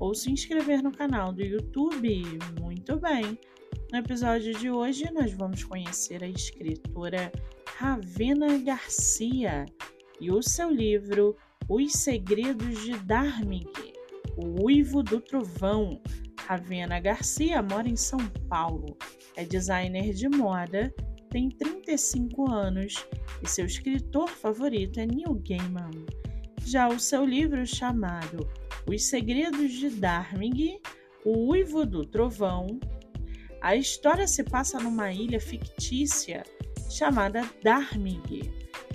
ou se inscrever no canal do YouTube. Muito bem! No episódio de hoje, nós vamos conhecer a escritora Ravena Garcia e o seu livro Os Segredos de Darmig, O Uivo do Trovão. Ravena Garcia mora em São Paulo, é designer de moda, tem 35 anos e seu escritor favorito é Neil Gaiman. Já o seu livro chamado Os Segredos de Darmig, O Uivo do Trovão, a história se passa numa ilha fictícia chamada Darmig,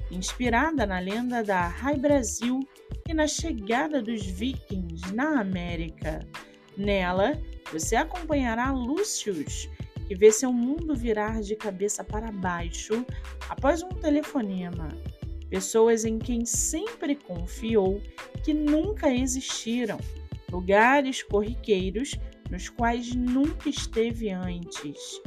inspirada na lenda da Rai Brasil e na chegada dos vikings na América. Nela, você acompanhará Lúcius, que vê seu mundo virar de cabeça para baixo após um telefonema. Pessoas em quem sempre confiou que nunca existiram, lugares corriqueiros nos quais nunca esteve antes.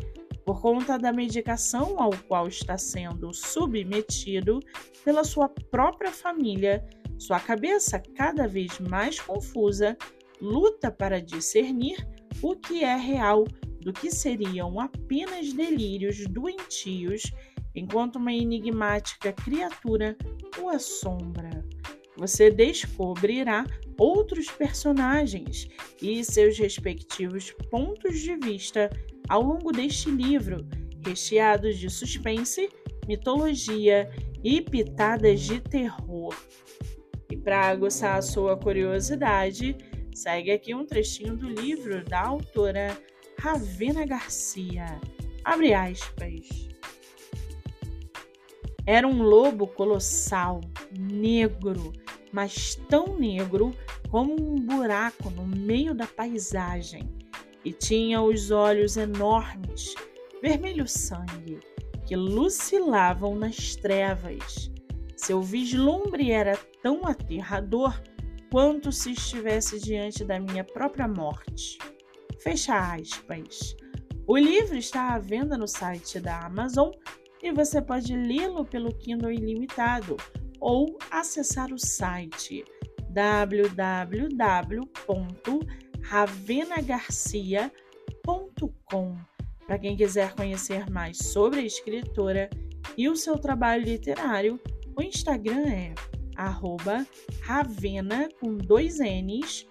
Por conta da medicação ao qual está sendo submetido pela sua própria família, sua cabeça, cada vez mais confusa, luta para discernir o que é real do que seriam apenas delírios doentios, enquanto uma enigmática criatura o assombra. Você descobrirá outros personagens e seus respectivos pontos de vista ao longo deste livro, recheados de suspense, mitologia e pitadas de terror. E para aguçar a sua curiosidade, segue aqui um trechinho do livro da autora Ravena Garcia. Abre aspas. Era um lobo colossal, negro, mas tão negro como um buraco no meio da paisagem, e tinha os olhos enormes, vermelho sangue, que lucilavam nas trevas. Seu vislumbre era tão aterrador quanto se estivesse diante da minha própria morte. Fecha aspas. O livro está à venda no site da Amazon e você pode lê-lo pelo Kindle Ilimitado ou acessar o site www.ravenagarcia.com para quem quiser conhecer mais sobre a escritora e o seu trabalho literário. O Instagram é ravena com dois N's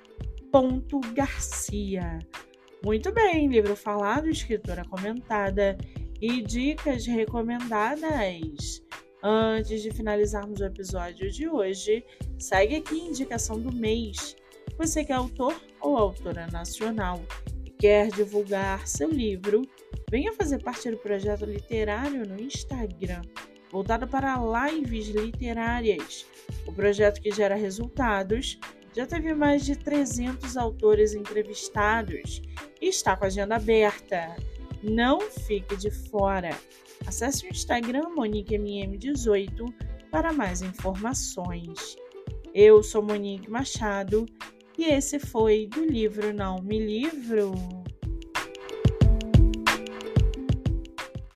ponto Garcia. Muito bem, livro falado, escritora comentada e dicas recomendadas. Antes de finalizarmos o episódio de hoje, segue aqui a indicação do mês. Você que é autor ou autora nacional e quer divulgar seu livro, venha fazer parte do projeto literário no Instagram, voltado para lives literárias. O projeto que gera resultados já teve mais de 300 autores entrevistados e está com a agenda aberta. Não fique de fora. Acesse o Instagram MoniqueMM18 para mais informações. Eu sou Monique Machado e esse foi do livro Não Me Livro.